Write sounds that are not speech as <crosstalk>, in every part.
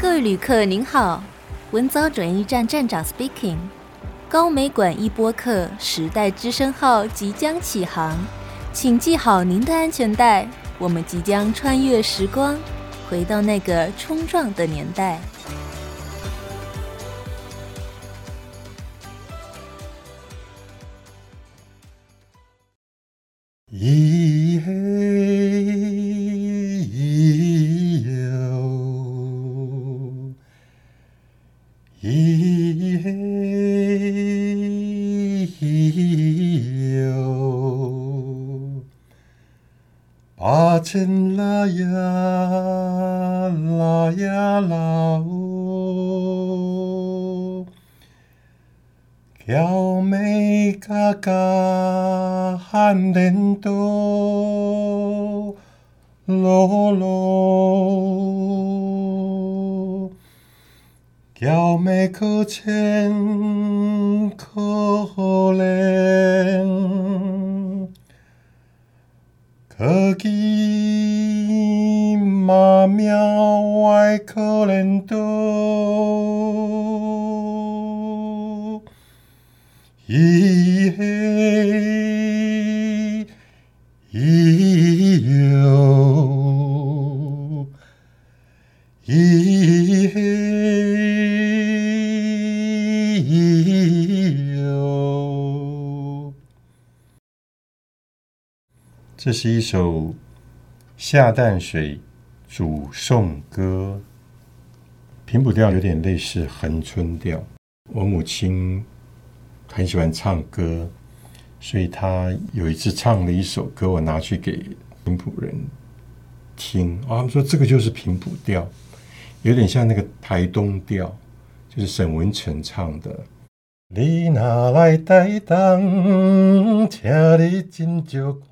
各位旅客您好，文藻转运站站长 speaking，高美馆一播客时代之声号即将启航，请系好您的安全带，我们即将穿越时光，回到那个冲撞的年代。千口这是一首下淡水主颂歌，平谱调有点类似恒春调。我母亲。很喜欢唱歌，所以她有一次唱了一首歌，我拿去给平谱人听。哦，他们说这个就是平谱调，有点像那个台东调，就是沈文成唱的。你若来台东，请你真少看。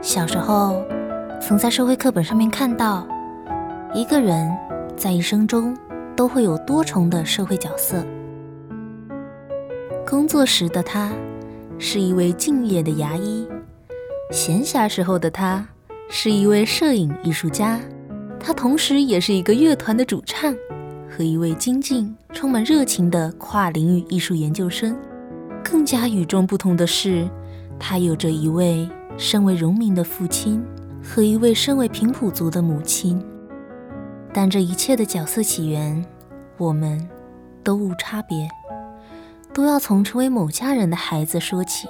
小时候，曾在社会课本上面看到，一个人在一生中都会有多重的社会角色。工作时的他是一位敬业的牙医，闲暇时候的他是一位摄影艺术家，他同时也是一个乐团的主唱和一位精进、充满热情的跨领域艺术研究生。更加与众不同的是，他有着一位。身为荣民的父亲和一位身为平埔族的母亲，但这一切的角色起源，我们都无差别，都要从成为某家人的孩子说起。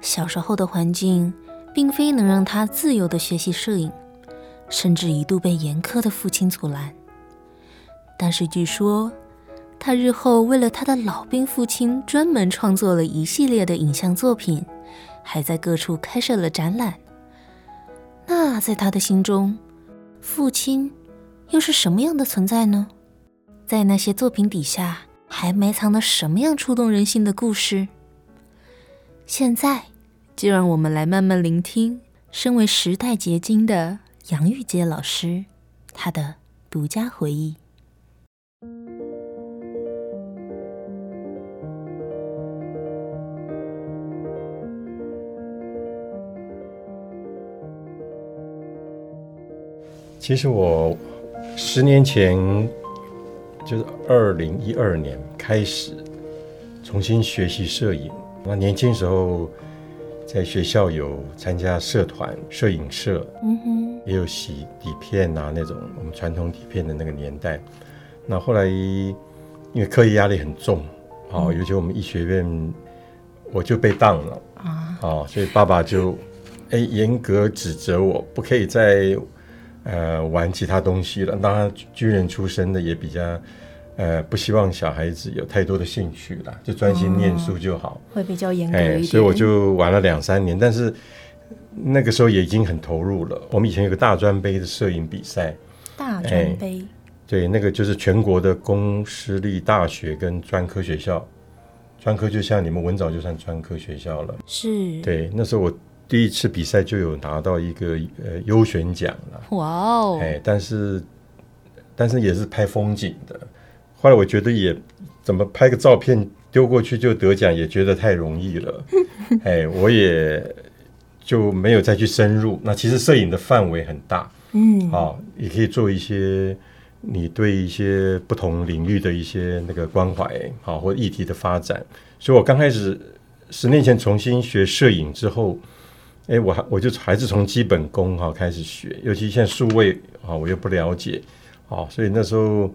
小时候的环境，并非能让他自由地学习摄影，甚至一度被严苛的父亲阻拦。但是据说，他日后为了他的老兵父亲，专门创作了一系列的影像作品。还在各处开设了展览。那在他的心中，父亲又是什么样的存在呢？在那些作品底下，还埋藏了什么样触动人心的故事？现在，就让我们来慢慢聆听，身为时代结晶的杨玉洁老师，他的独家回忆。其实我十年前就是二零一二年开始重新学习摄影。那年轻时候在学校有参加社团、摄影社，嗯哼，也有洗底片啊那种我们传统底片的那个年代。那后来因为课业压力很重，啊，尤其我们医学院，我就被当了啊，哦，所以爸爸就哎严格指责我不可以再。呃，玩其他东西了。当然，军人出身的也比较，呃，不希望小孩子有太多的兴趣了，就专心念书就好。哦、会比较严格一点。所以我就玩了两三年，但是那个时候也已经很投入了。我们以前有个大专杯的摄影比赛，大专杯。对，那个就是全国的公私立大学跟专科学校，专科就像你们文藻就算专科学校了。是。对，那时候我。第一次比赛就有拿到一个呃优选奖了，哇哦！哎，但是但是也是拍风景的，后来我觉得也怎么拍个照片丢过去就得奖，也觉得太容易了。<laughs> 哎，我也就没有再去深入。那其实摄影的范围很大，嗯，好，也可以做一些你对一些不同领域的一些那个关怀，好，或议题的发展。所以我刚开始十年前重新学摄影之后。哎，我还我就还是从基本功哈开始学，尤其现在数位啊，我又不了解，啊，所以那时候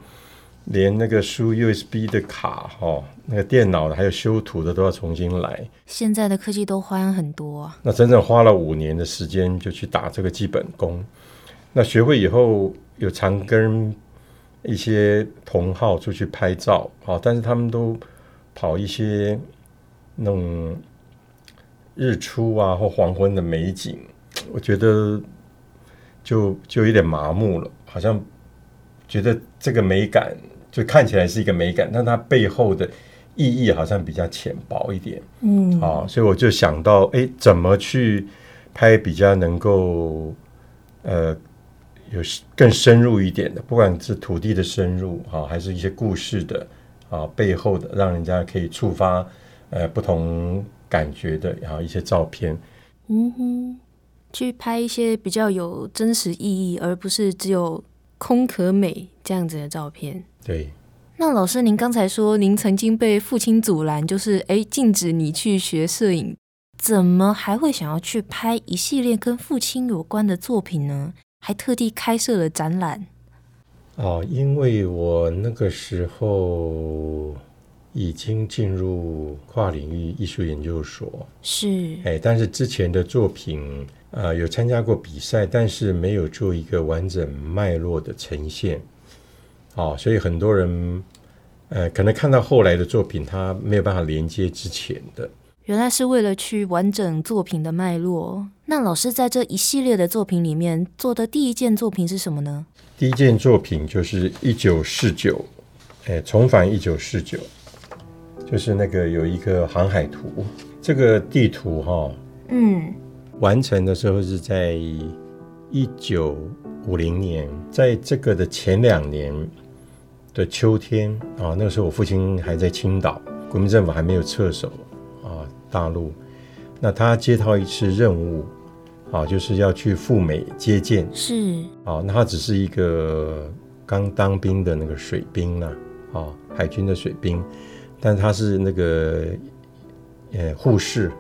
连那个输 USB 的卡哈，那个电脑的还有修图的都要重新来。现在的科技都花样很多啊。那整整花了五年的时间就去打这个基本功。那学会以后，有常跟一些同好出去拍照，啊，但是他们都跑一些那种。日出啊，或黄昏的美景，我觉得就就有点麻木了，好像觉得这个美感就看起来是一个美感，但它背后的意义好像比较浅薄一点。嗯，啊，所以我就想到，哎，怎么去拍比较能够呃有更深入一点的，不管是土地的深入啊，还是一些故事的啊背后的，让人家可以触发呃不同。感觉的，然后一些照片，嗯哼，去拍一些比较有真实意义，而不是只有空壳美这样子的照片。对。那老师，您刚才说您曾经被父亲阻拦，就是诶禁止你去学摄影，怎么还会想要去拍一系列跟父亲有关的作品呢？还特地开设了展览。哦，因为我那个时候。已经进入跨领域艺术研究所，是哎，但是之前的作品啊、呃，有参加过比赛，但是没有做一个完整脉络的呈现，哦，所以很多人呃，可能看到后来的作品，他没有办法连接之前的。原来是为了去完整作品的脉络。那老师在这一系列的作品里面做的第一件作品是什么呢？第一件作品就是一九四九，哎，重返一九四九。就是那个有一个航海图，这个地图哈、哦，嗯，完成的时候是在一九五零年，在这个的前两年的秋天啊，那个时候我父亲还在青岛，国民政府还没有撤守啊大陆，那他接到一次任务啊，就是要去赴美接见，是。啊，那他只是一个刚当兵的那个水兵呢，啊，海军的水兵。但他是那个呃护士，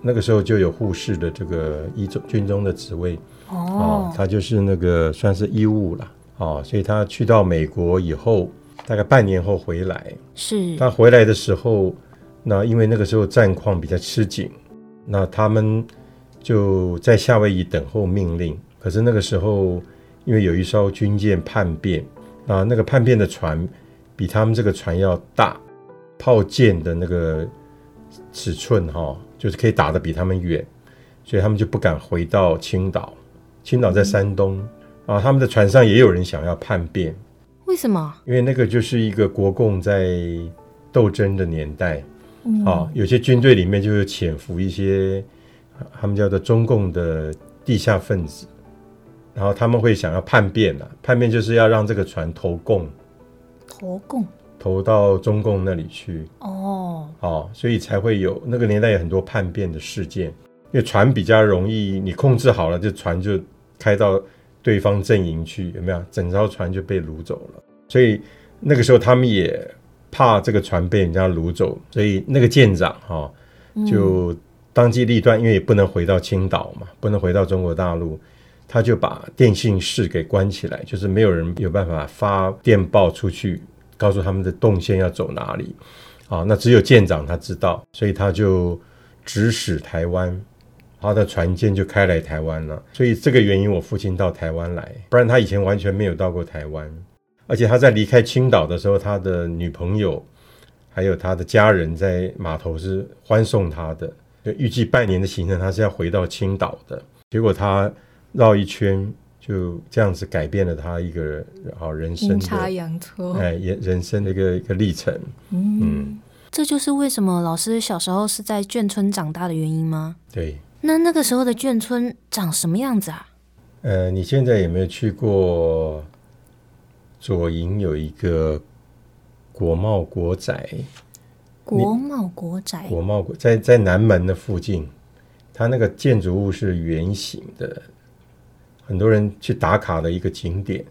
那个时候就有护士的这个一中军中的职位。哦，他就是那个算是医务了哦，所以他去到美国以后，大概半年后回来，是。他回来的时候，那因为那个时候战况比较吃紧，那他们就在夏威夷等候命令，可是那个时候因为有一艘军舰叛变，啊，那个叛变的船比他们这个船要大。炮舰的那个尺寸哈，就是可以打得比他们远，所以他们就不敢回到青岛。青岛在山东啊，他们的船上也有人想要叛变。为什么？因为那个就是一个国共在斗争的年代嗯啊，有些军队里面就是潜伏一些他们叫做中共的地下分子，然后他们会想要叛变啊，叛变就是要让这个船投共，投共。投到中共那里去哦，哦，所以才会有那个年代有很多叛变的事件，因为船比较容易，你控制好了，这船就开到对方阵营去，有没有？整艘船就被掳走了。所以那个时候他们也怕这个船被人家掳走，所以那个舰长哈、哦、就当机立断，因为也不能回到青岛嘛，不能回到中国大陆，他就把电信室给关起来，就是没有人有办法发电报出去。告诉他们的动线要走哪里，啊，那只有舰长他知道，所以他就指使台湾，他的船舰就开来台湾了。所以这个原因，我父亲到台湾来，不然他以前完全没有到过台湾。而且他在离开青岛的时候，他的女朋友还有他的家人在码头是欢送他的，就预计半年的行程，他是要回到青岛的。结果他绕一圈。就这样子改变了他一个好人生的阴差阳错，哎，人人生的一个一个历程。嗯，嗯，这就是为什么老师小时候是在眷村长大的原因吗？对。那那个时候的眷村长什么样子啊？呃，你现在有没有去过左营有一个国贸国宅。国贸国宅，国贸国在在南门的附近，它那个建筑物是圆形的，很多人去打卡的一个景点。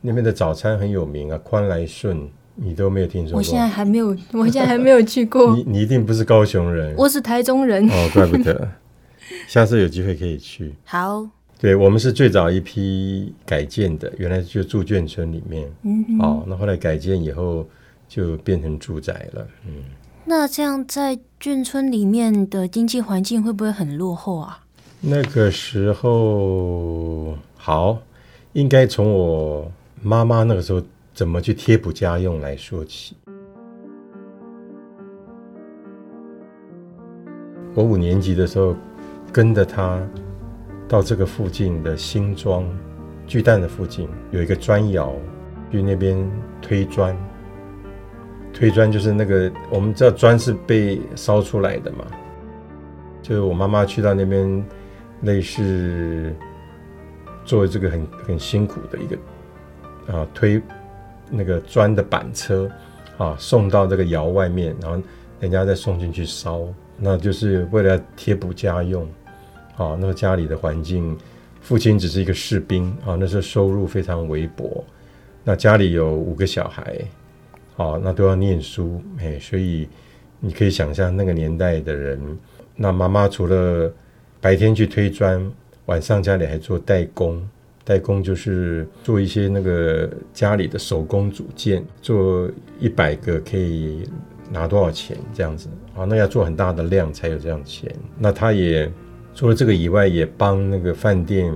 那边的早餐很有名啊，宽来顺，你都没有听说过？我现在还没有，我现在还没有去过。你你一定不是高雄人，我是台中人。哦，怪不得，下次有机会可以去。好，对，我们是最早一批改建的，原来就住眷村里面。嗯哼，哦，那后来改建以后就变成住宅了。嗯。那这样在眷村里面的经济环境会不会很落后啊？那个时候好，应该从我妈妈那个时候怎么去贴补家用来说起。我五年级的时候，跟着她到这个附近的新庄巨蛋的附近有一个砖窑，去那边推砖。推砖就是那个，我们知道砖是被烧出来的嘛，就是我妈妈去到那边，类似做这个很很辛苦的一个啊推那个砖的板车啊送到这个窑外面，然后人家再送进去烧，那就是为了贴补家用啊。那个家里的环境，父亲只是一个士兵啊，那时候收入非常微薄，那家里有五个小孩。啊，那都要念书，哎，所以你可以想象那个年代的人，那妈妈除了白天去推砖，晚上家里还做代工，代工就是做一些那个家里的手工组件，做一百个可以拿多少钱这样子，啊，那要做很大的量才有这样钱。那他也除了这个以外，也帮那个饭店，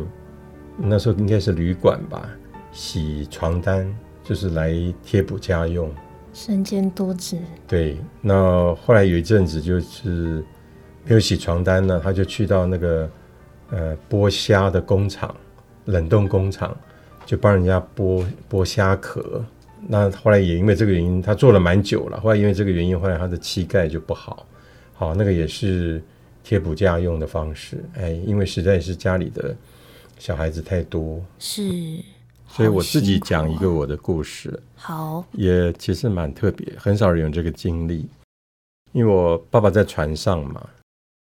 那时候应该是旅馆吧，洗床单，就是来贴补家用。身兼多职，对。那后来有一阵子就是没有洗床单呢，他就去到那个呃剥虾的工厂，冷冻工厂，就帮人家剥剥虾壳。那后来也因为这个原因，他做了蛮久了。后来因为这个原因，后来他的膝盖就不好。好，那个也是贴补家用的方式。哎，因为实在是家里的小孩子太多。是。所以我自己讲一个我的故事，好，也其实蛮特别，很少人有这个经历。因为我爸爸在船上嘛，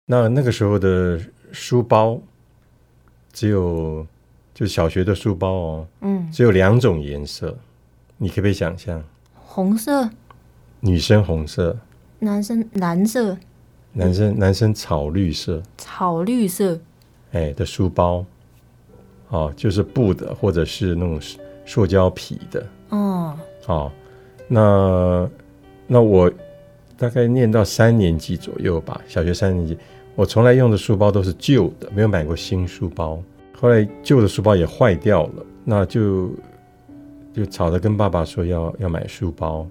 那那个时候的书包只有就小学的书包哦，嗯，只有两种颜色，你可不可以想象？红色，女生红色，男生蓝色，男生男生草绿色，草绿色，哎的书包。哦，就是布的，或者是那种塑胶皮的。哦，好，那那我大概念到三年级左右吧，小学三年级，我从来用的书包都是旧的，没有买过新书包。后来旧的书包也坏掉了，那就就吵着跟爸爸说要要买书包。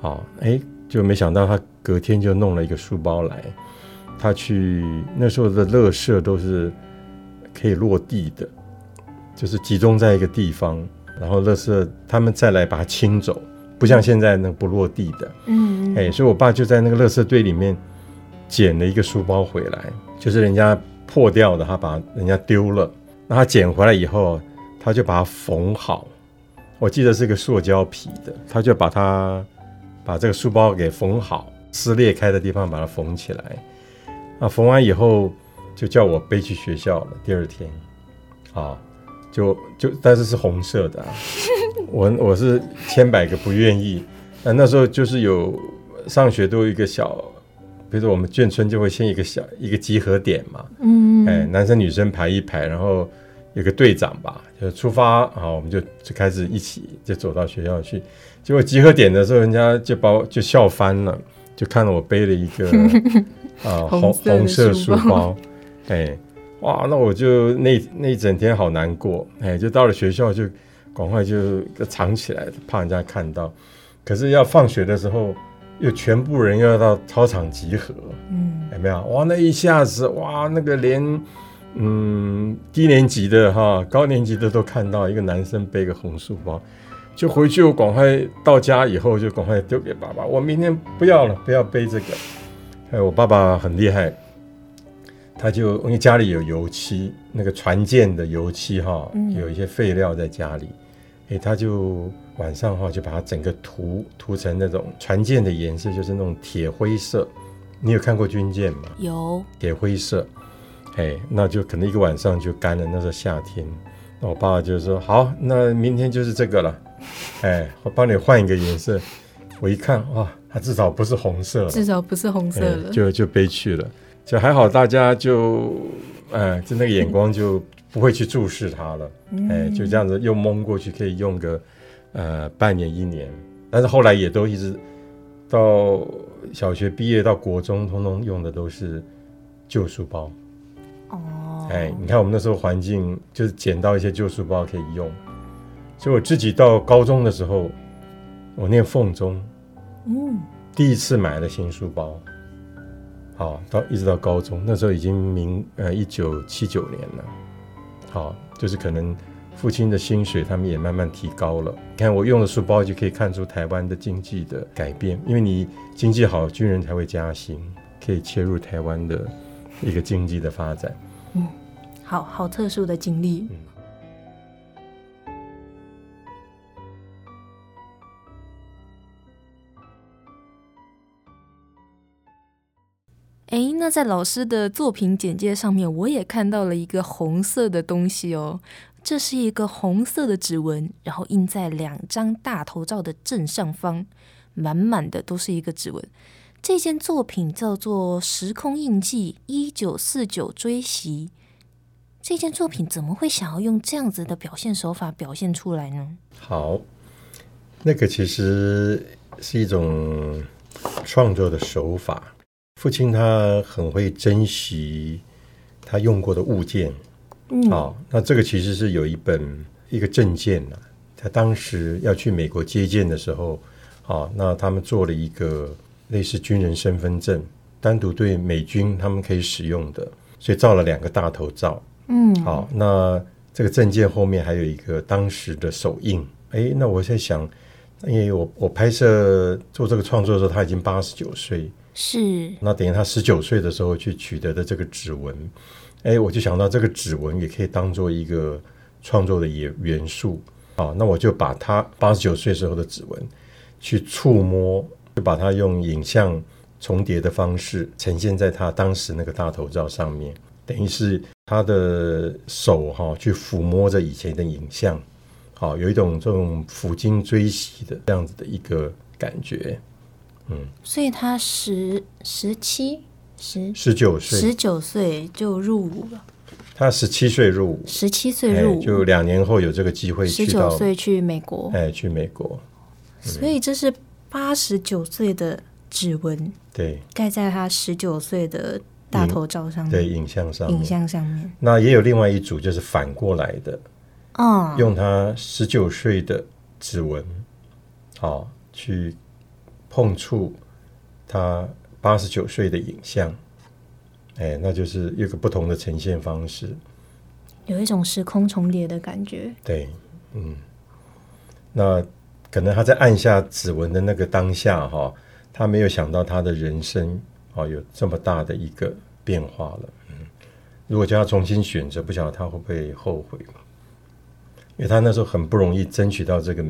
好，哎，就没想到他隔天就弄了一个书包来。他去那时候的乐社都是可以落地的。就是集中在一个地方，然后乐社他们再来把它清走，不像现在那不落地的。嗯，哎，所以我爸就在那个垃圾堆里面捡了一个书包回来，就是人家破掉的，他把人家丢了，那他捡回来以后，他就把它缝好。我记得是个塑胶皮的，他就把它把这个书包给缝好，撕裂开的地方把它缝起来。啊，缝完以后就叫我背去学校了。第二天，啊。就就但是是红色的，啊，<laughs> 我我是千百个不愿意。那那时候就是有上学都有一个小，比如说我们眷村就会先一个小一个集合点嘛，嗯，哎，男生女生排一排，然后有个队长吧，就出发，啊我们就就开始一起就走到学校去。结果集合点的时候，人家就把我就笑翻了，就看到我背了一个 <laughs> 啊红红色书包，哎。哇，那我就那那一整天好难过，哎，就到了学校就赶快就藏起来，怕人家看到。可是要放学的时候，又全部人要到操场集合，嗯，有没有？哇，那一下子，哇，那个连嗯低年级的哈，高年级的都看到一个男生背个红书包，就回去我赶快到家以后就赶快丢给爸爸，我明天不要了，不要背这个。哎，我爸爸很厉害。他就因为家里有油漆，那个船舰的油漆哈，有一些废料在家里，哎，他就晚上的话就把它整个涂涂成那种船舰的颜色，就是那种铁灰色。你有看过军舰吗？有。铁灰色，哎，那就可能一个晚上就干了。那是夏天，那我爸爸就说：“好，那明天就是这个了。<laughs> ”哎，我帮你换一个颜色。我一看，哇，它至少不是红色了，至少不是红色了，就就悲去了。就还好，大家就，哎，就那个眼光就不会去注视它了。哎，就这样子又蒙过去，可以用个呃半年一年。但是后来也都一直到小学毕业到国中，通通用的都是旧书包。哦，哎，你看我们那时候环境就是捡到一些旧书包可以用。所以我自己到高中的时候，我念凤中。嗯，第一次买了新书包，好，到一直到高中，那时候已经明呃一九七九年了，好，就是可能父亲的薪水他们也慢慢提高了。你看我用的书包就可以看出台湾的经济的改变，因为你经济好，军人才会加薪，可以切入台湾的一个经济的发展。嗯，好好特殊的经历。嗯在老师的作品简介上面，我也看到了一个红色的东西哦。这是一个红色的指纹，然后印在两张大头照的正上方，满满的都是一个指纹。这件作品叫做《时空印记：一九四九追袭》。这件作品怎么会想要用这样子的表现手法表现出来呢？好，那个其实是一种创作的手法。父亲他很会珍惜他用过的物件，嗯，好，那这个其实是有一本一个证件呐，他当时要去美国接见的时候，好，那他们做了一个类似军人身份证，单独对美军他们可以使用的，所以照了两个大头照，嗯，好，那这个证件后面还有一个当时的手印，哎，那我在想，因为我我拍摄做这个创作的时候，他已经八十九岁。是，那等于他十九岁的时候去取得的这个指纹，哎，我就想到这个指纹也可以当做一个创作的元元素啊。那我就把他八十九岁时候的指纹去触摸，就把它用影像重叠的方式呈现在他当时那个大头照上面，等于是他的手哈去抚摸着以前的影像，好，有一种这种抚今追昔的这样子的一个感觉。嗯，所以他十十七十十九岁，十九岁就入伍了。他十七岁入伍，十七岁入伍，就两年后有这个机会去到，十九岁去美国，哎，去美国。所以这是八十九岁的指纹，对，盖在他十九岁的大头照上面，对，影像上，影像上面。那也有另外一组，就是反过来的，哦，用他十九岁的指纹，好去。碰触他八十九岁的影像，哎，那就是一个不同的呈现方式，有一种时空重叠的感觉。对，嗯，那可能他在按下指纹的那个当下，哈，他没有想到他的人生哦有这么大的一个变化了。嗯，如果叫他重新选择，不晓得他会不会后悔？因为他那时候很不容易争取到这个。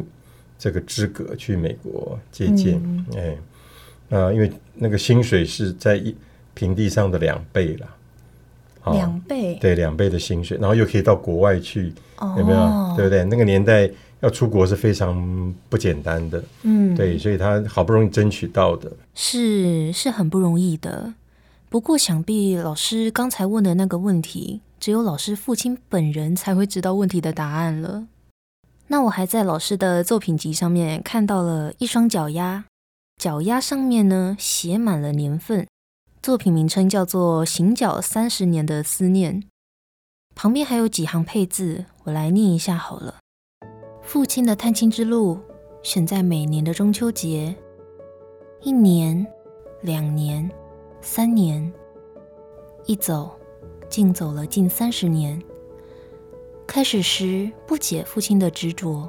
这个资格去美国借鉴，嗯、哎，啊，因为那个薪水是在一平地上的两倍了，两倍，对，两倍的薪水，然后又可以到国外去，哦、有没有？对不对？那个年代要出国是非常不简单的，嗯，对，所以他好不容易争取到的，是是很不容易的。不过，想必老师刚才问的那个问题，只有老师父亲本人才会知道问题的答案了。那我还在老师的作品集上面看到了一双脚丫，脚丫上面呢写满了年份，作品名称叫做《行脚三十年的思念》，旁边还有几行配字，我来念一下好了。父亲的探亲之路选在每年的中秋节，一年、两年、三年，一走，竟走了近三十年。开始时不解父亲的执着，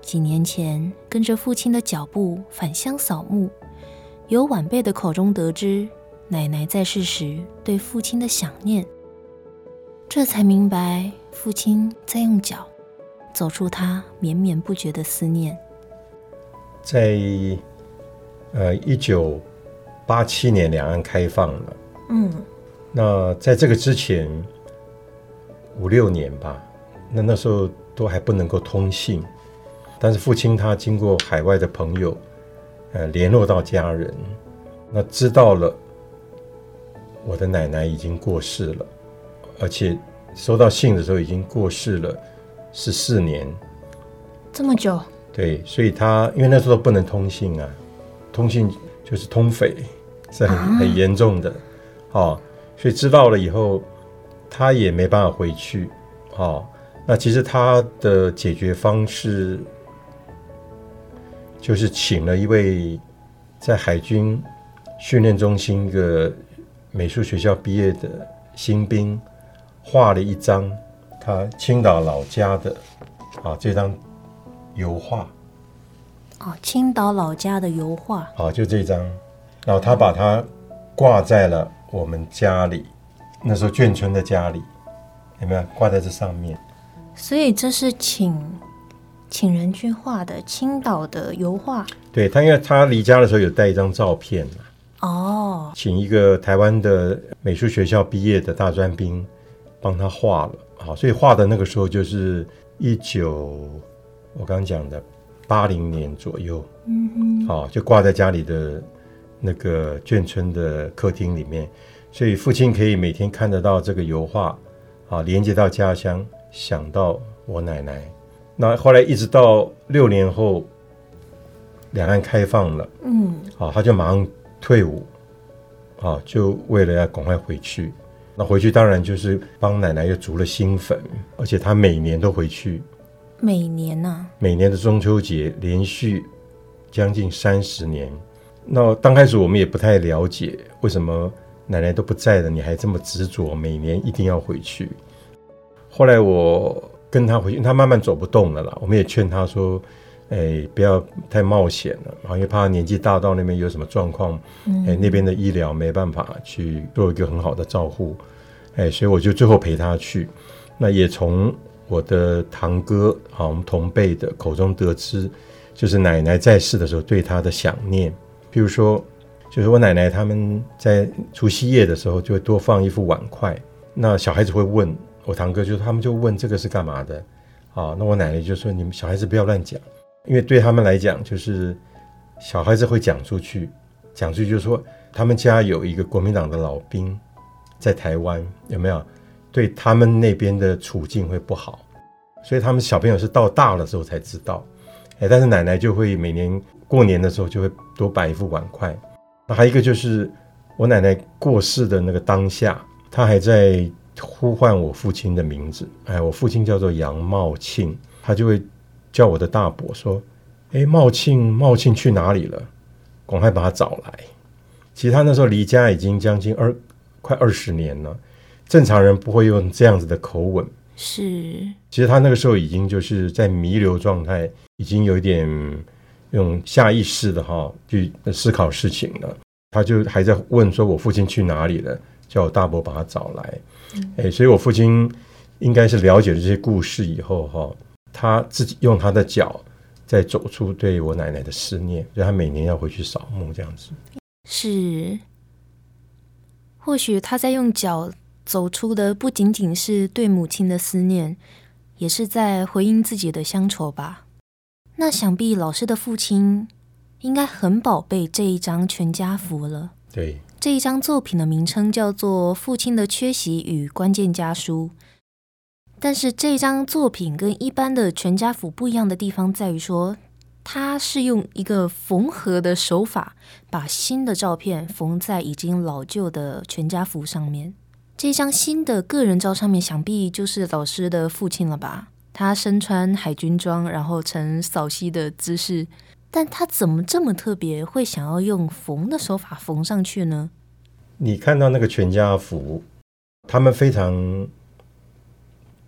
几年前跟着父亲的脚步返乡扫墓，由晚辈的口中得知奶奶在世时对父亲的想念，这才明白父亲在用脚走出他绵绵不绝的思念。在呃一九八七年，两岸开放了。嗯，那在这个之前五六年吧，那那时候都还不能够通信。但是父亲他经过海外的朋友，呃，联络到家人，那知道了我的奶奶已经过世了，而且收到信的时候已经过世了十四年，这么久？对，所以他因为那时候不能通信啊，通信就是通匪，是很很严重的，哦，所以知道了以后，他也没办法回去，哦，那其实他的解决方式。就是请了一位在海军训练中心一个美术学校毕业的新兵，画了一张他青岛老家的啊这张油画。哦，青岛老家的油画。啊，就这张，然后他把它挂在了我们家里，那时候眷村的家里，有没有？挂在这上面？所以这是请。请人去画的青岛的油画，对他，因为他离家的时候有带一张照片哦，请一个台湾的美术学校毕业的大专兵帮他画了，好，所以画的那个时候就是一九，我刚刚讲的八零年左右，嗯哼，好，就挂在家里的那个眷村的客厅里面，所以父亲可以每天看得到这个油画，啊，连接到家乡，想到我奶奶。那后来一直到六年后，两岸开放了，嗯，啊，他就马上退伍，啊，就为了要赶快回去。那回去当然就是帮奶奶又筑了新坟，而且他每年都回去。每年呐、啊？每年的中秋节，连续将近三十年。那刚开始我们也不太了解，为什么奶奶都不在了，你还这么执着，每年一定要回去。后来我。跟他回去，他慢慢走不动了啦。我们也劝他说：“哎，不要太冒险了，啊，因为怕他年纪大到那边有什么状况，哎，那边的医疗没办法去做一个很好的照护，哎，所以我就最后陪他去。那也从我的堂哥啊，我们同辈的口中得知，就是奶奶在世的时候对他的想念。比如说，就是我奶奶他们在除夕夜的时候就会多放一副碗筷，那小孩子会问。”我堂哥就是他们就问这个是干嘛的，啊，那我奶奶就说，你们小孩子不要乱讲，因为对他们来讲就是小孩子会讲出去，讲出去就是说他们家有一个国民党的老兵在台湾，有没有？对他们那边的处境会不好，所以他们小朋友是到大了之后才知道，哎，但是奶奶就会每年过年的时候就会多摆一副碗筷。那还有一个就是我奶奶过世的那个当下，她还在。呼唤我父亲的名字，哎，我父亲叫做杨茂庆，他就会叫我的大伯说：“哎，茂庆，茂庆去哪里了？赶快把他找来。”其实他那时候离家已经将近二快二十年了，正常人不会用这样子的口吻。是，其实他那个时候已经就是在弥留状态，已经有一点用下意识的哈去思考事情了。他就还在问说：“我父亲去哪里了？”叫我大伯把他找来。哎，所以我父亲应该是了解了这些故事以后，哈，他自己用他的脚在走出对我奶奶的思念，所以他每年要回去扫墓这样子。是，或许他在用脚走出的不仅仅是对母亲的思念，也是在回应自己的乡愁吧。那想必老师的父亲应该很宝贝这一张全家福了。对。这一张作品的名称叫做《父亲的缺席与关键家书》，但是这张作品跟一般的全家福不一样的地方在于说，它是用一个缝合的手法，把新的照片缝在已经老旧的全家福上面。这张新的个人照上面，想必就是老师的父亲了吧？他身穿海军装，然后呈扫膝的姿势。但他怎么这么特别，会想要用缝的手法缝上去呢？你看到那个全家福，他们非常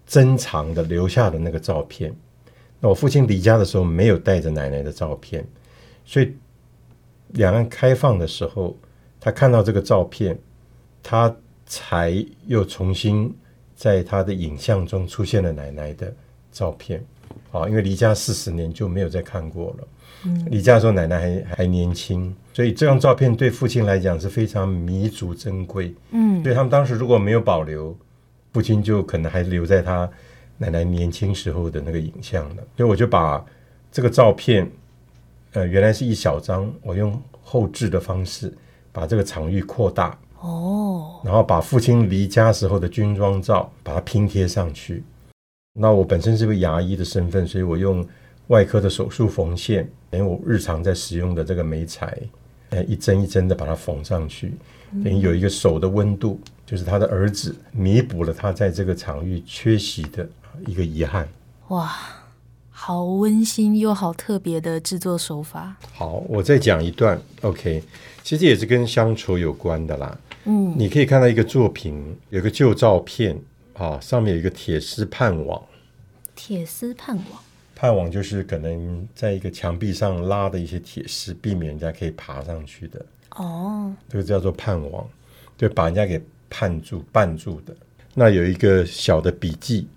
珍藏的留下的那个照片。那我父亲离家的时候没有带着奶奶的照片，所以两岸开放的时候，他看到这个照片，他才又重新在他的影像中出现了奶奶的照片。啊，因为离家四十年就没有再看过了。嗯，离家的时候奶奶还还年轻，所以这张照片对父亲来讲是非常弥足珍贵。嗯，所以他们当时如果没有保留，父亲就可能还留在他奶奶年轻时候的那个影像了。所以我就把这个照片，呃，原来是一小张，我用后置的方式把这个场域扩大。哦，然后把父亲离家时候的军装照把它拼贴上去。那我本身是个牙医的身份，所以我用外科的手术缝线，等于我日常在使用的这个眉材，哎，一针一针的把它缝上去，等于有一个手的温度，就是他的儿子弥补了他在这个场域缺席的一个遗憾。哇，好温馨又好特别的制作手法。好，我再讲一段，OK，其实也是跟乡愁有关的啦。嗯，你可以看到一个作品，有个旧照片。啊，上面有一个铁丝盼网，铁丝盼网，盼网就是可能在一个墙壁上拉的一些铁丝，避免人家可以爬上去的。哦，这个叫做盼网，对把人家给盼住、绊住的。那有一个小的笔记，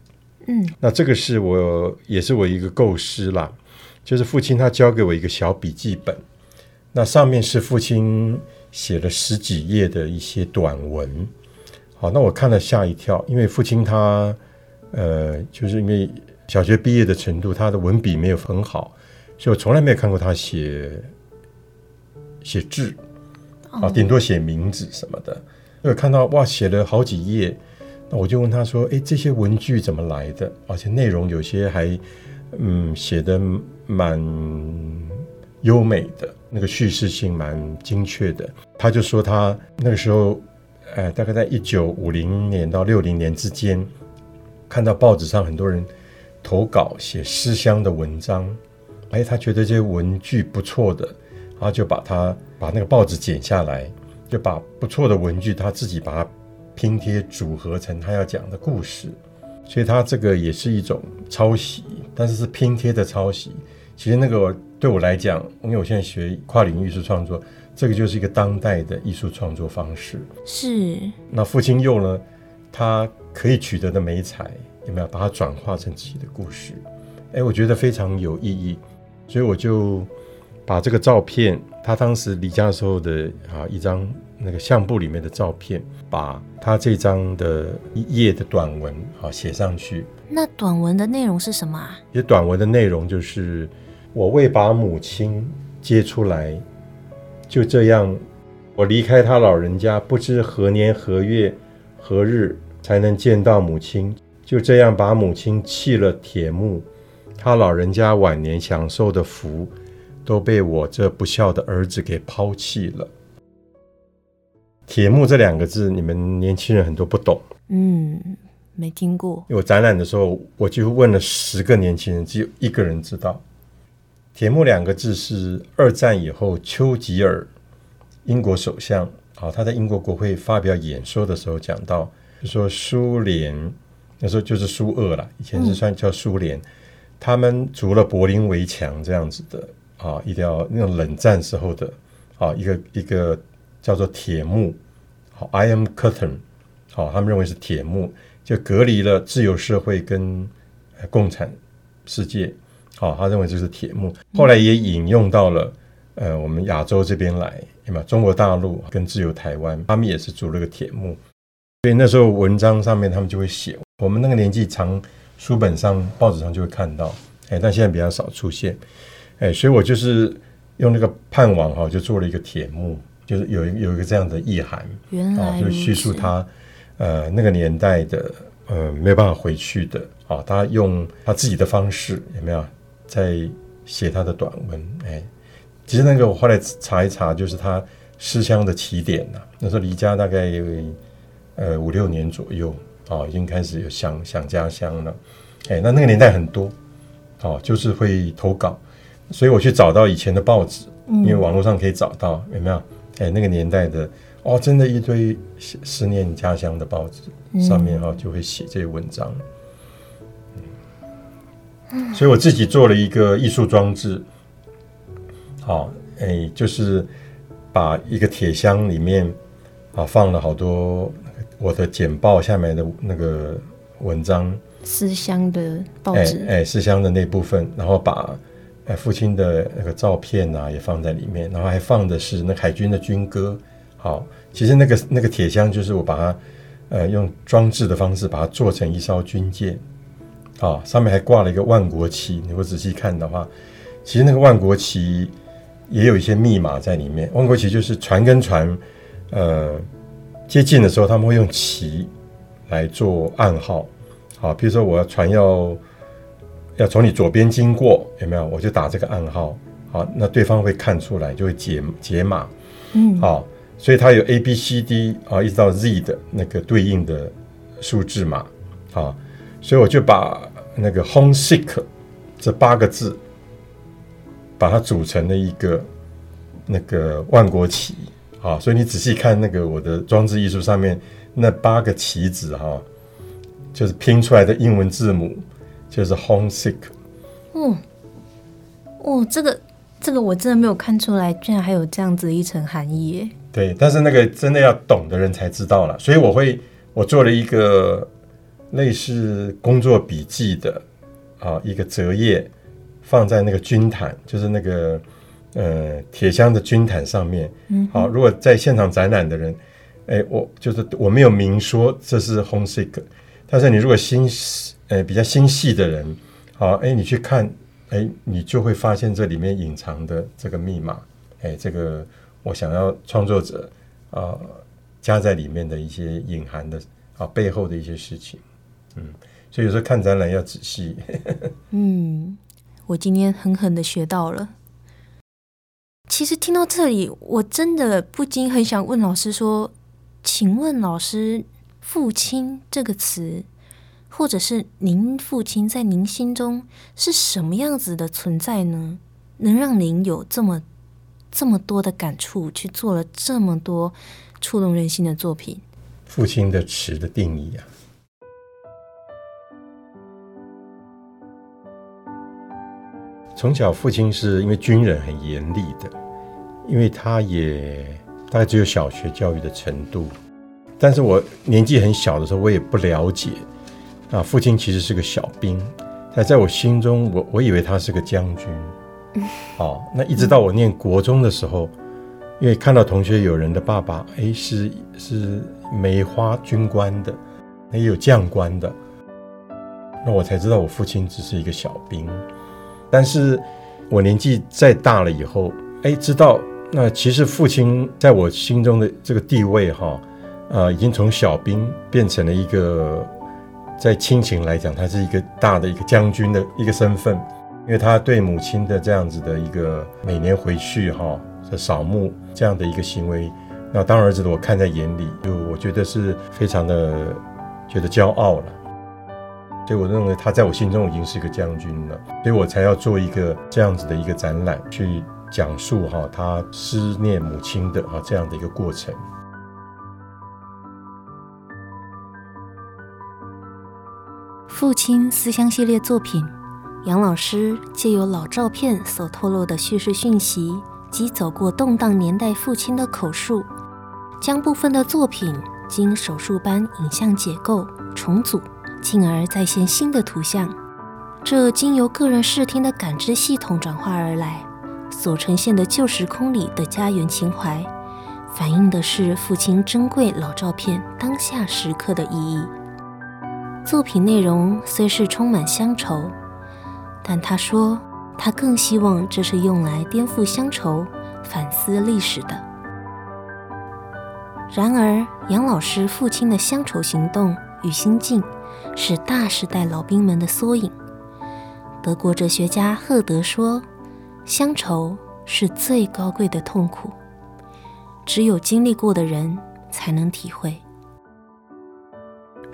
嗯，那这个是我也是我一个构思啦，就是父亲他交给我一个小笔记本，那上面是父亲写了十几页的一些短文。好，那我看了吓一跳，因为父亲他，呃，就是因为小学毕业的程度，他的文笔没有很好，所以我从来没有看过他写写字，啊，顶多写名字什么的。因为看到哇，写了好几页，那我就问他说：“哎，这些文具怎么来的？而且内容有些还，嗯，写的蛮优美的，那个叙事性蛮精确的。”他就说他那个时候。哎，大概在一九五零年到六零年之间，看到报纸上很多人投稿写思乡的文章，哎，他觉得这些文句不错的，然后就把它把那个报纸剪下来，就把不错的文句他自己把它拼贴组合成他要讲的故事，所以他这个也是一种抄袭，但是是拼贴的抄袭。其实那个对我来讲，因为我现在学跨领域艺术创作。这个就是一个当代的艺术创作方式。是。那父亲用了他可以取得的美彩，有没有把它转化成自己的故事？哎，我觉得非常有意义，所以我就把这个照片，他当时离家的时候的啊一张那个相簿里面的照片，把他这张的一页的短文啊写上去。那短文的内容是什么啊？也短文的内容就是我为把母亲接出来。就这样，我离开他老人家，不知何年何月何日才能见到母亲。就这样把母亲弃了铁木，他老人家晚年享受的福，都被我这不孝的儿子给抛弃了。铁木这两个字，你们年轻人很多不懂，嗯，没听过。我展览的时候，我就问了十个年轻人，只有一个人知道。铁幕两个字是二战以后丘吉尔，英国首相啊，他在英国国会发表演说的时候讲到，就说苏联那时候就是苏俄了，以前是算叫苏联，他们筑了柏林围墙这样子的啊，一定要那种冷战时候的啊，一个一个叫做铁幕，好，Iron Curtain，好，他们认为是铁幕，就隔离了自由社会跟共产世界。好、哦，他认为这是铁幕，后来也引用到了，呃，我们亚洲这边来，对吗？中国大陆跟自由台湾，他们也是组了个铁幕，所以那时候文章上面他们就会写，我们那个年纪常书本上、报纸上就会看到，哎，但现在比较少出现，哎，所以我就是用那个盼望哈，就做了一个铁幕，就是有一有一个这样的意涵，原来、哦、就叙述他，呃，那个年代的，呃，没有办法回去的，啊、哦，他用他自己的方式，有没有？在写他的短文，哎，其实那个我后来查一查，就是他思乡的起点呐。那时候离家大概有呃五六年左右，哦，已经开始有想想家乡了。哎，那那个年代很多，哦，就是会投稿，所以我去找到以前的报纸，因为网络上可以找到，有没有？哎，那个年代的，哦，真的一堆思念家乡的报纸，上面哈就会写这些文章。所以我自己做了一个艺术装置，好，哎，就是把一个铁箱里面啊放了好多我的简报下面的那个文章，思乡的报纸，哎，思乡的那部分，然后把哎父亲的那个照片啊也放在里面，然后还放的是那海军的军歌。好，其实那个那个铁箱就是我把它呃用装置的方式把它做成一艘军舰，啊，上面还挂了一个万国旗。你如果仔细看的话，其实那个万国旗也有一些密码在里面。万国旗就是船跟船呃接近的时候，他们会用旗来做暗号。好，比如说我要船要要从你左边经过，有没有？我就打这个暗号。好，那对方会看出来，就会解解码。嗯，好，所以它有 A B C D 啊，一直到 Z 的那个对应的数字码。好，所以我就把那个 homesick 这八个字，把它组成了一个那个万国旗。啊，所以你仔细看那个我的装置艺术上面那八个旗子哈。就是拼出来的英文字母，就是 homesick。哦，哦，这个这个我真的没有看出来，居然还有这样子一层含义耶。对，但是那个真的要懂的人才知道了。所以我会，我做了一个类似工作笔记的啊一个折页，放在那个军毯，就是那个呃铁箱的军毯上面。嗯，好，如果在现场展览的人，哎，我就是我没有明说这是 homesick。但是你如果心细，呃，比较心细的人，好，哎，你去看，哎，你就会发现这里面隐藏的这个密码，哎，这个我想要创作者啊、呃、加在里面的一些隐含的啊背后的一些事情，嗯，所以有时候看展览要仔细。<laughs> 嗯，我今天狠狠的学到了。其实听到这里，我真的不禁很想问老师说，请问老师。父亲这个词，或者是您父亲在您心中是什么样子的存在呢？能让您有这么这么多的感触，去做了这么多触动人心的作品？父亲的词的定义啊，从小父亲是因为军人很严厉的，因为他也大概只有小学教育的程度。但是我年纪很小的时候，我也不了解啊，父亲其实是个小兵，但在我心中，我我以为他是个将军。<laughs> 哦，那一直到我念国中的时候，因为看到同学有人的爸爸，哎，是是梅花军官的，也有将官的，那我才知道我父亲只是一个小兵。但是我年纪再大了以后，哎，知道那其实父亲在我心中的这个地位，哈。呃，已经从小兵变成了一个，在亲情来讲，他是一个大的一个将军的一个身份，因为他对母亲的这样子的一个每年回去哈的扫墓这样的一个行为，那当儿子的我看在眼里，就我觉得是非常的觉得骄傲了，所以我认为他在我心中已经是一个将军了，所以我才要做一个这样子的一个展览，去讲述哈他思念母亲的哈这样的一个过程。父亲思乡系列作品，杨老师借由老照片所透露的叙事讯息及走过动荡年代父亲的口述，将部分的作品经手术般影像解构重组，进而再现新的图像。这经由个人视听的感知系统转化而来，所呈现的旧时空里的家园情怀，反映的是父亲珍贵老照片当下时刻的意义。作品内容虽是充满乡愁，但他说他更希望这是用来颠覆乡愁、反思历史的。然而，杨老师父亲的乡愁行动与心境是大时代老兵们的缩影。德国哲学家赫德说：“乡愁是最高贵的痛苦，只有经历过的人才能体会。”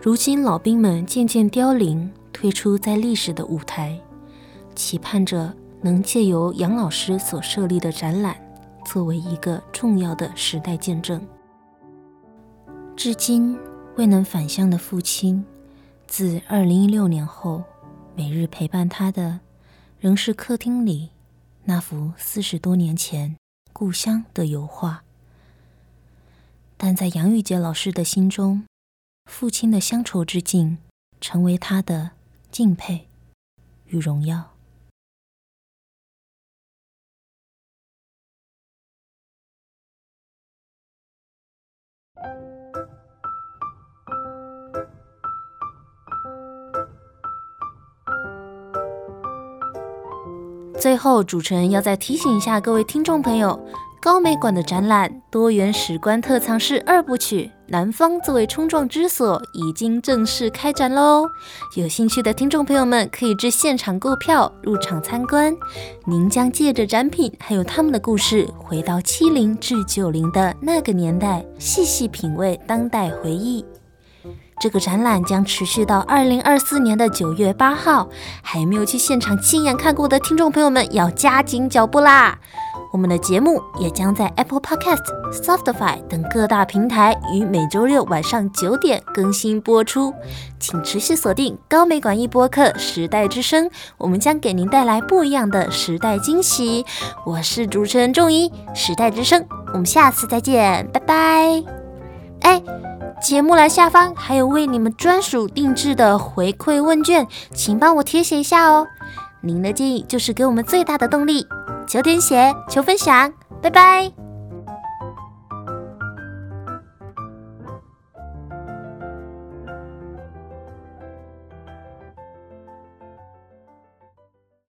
如今老兵们渐渐凋零，退出在历史的舞台，期盼着能借由杨老师所设立的展览，作为一个重要的时代见证。至今未能返乡的父亲，自二零一六年后，每日陪伴他的，仍是客厅里那幅四十多年前故乡的油画。但在杨玉杰老师的心中，父亲的乡愁之境，成为他的敬佩与荣耀。最后，主持人要再提醒一下各位听众朋友，高美馆的展览《多元史观特藏室二部曲：南方作为冲撞之所》已经正式开展喽！有兴趣的听众朋友们可以至现场购票入场参观。您将借着展品还有他们的故事，回到七零至九零的那个年代，细细品味当代回忆。这个展览将持续到二零二四年的九月八号，还没有去现场亲眼看过的听众朋友们要加紧脚步啦！我们的节目也将在 Apple Podcast、Spotify 等各大平台于每周六晚上九点更新播出，请持续锁定高美馆一播客时代之声，我们将给您带来不一样的时代惊喜。我是主持人仲一，时代之声，我们下次再见，拜拜！哎。节目栏下方还有为你们专属定制的回馈问卷，请帮我填写一下哦。您的建议就是给我们最大的动力。求填写，求分享，拜拜。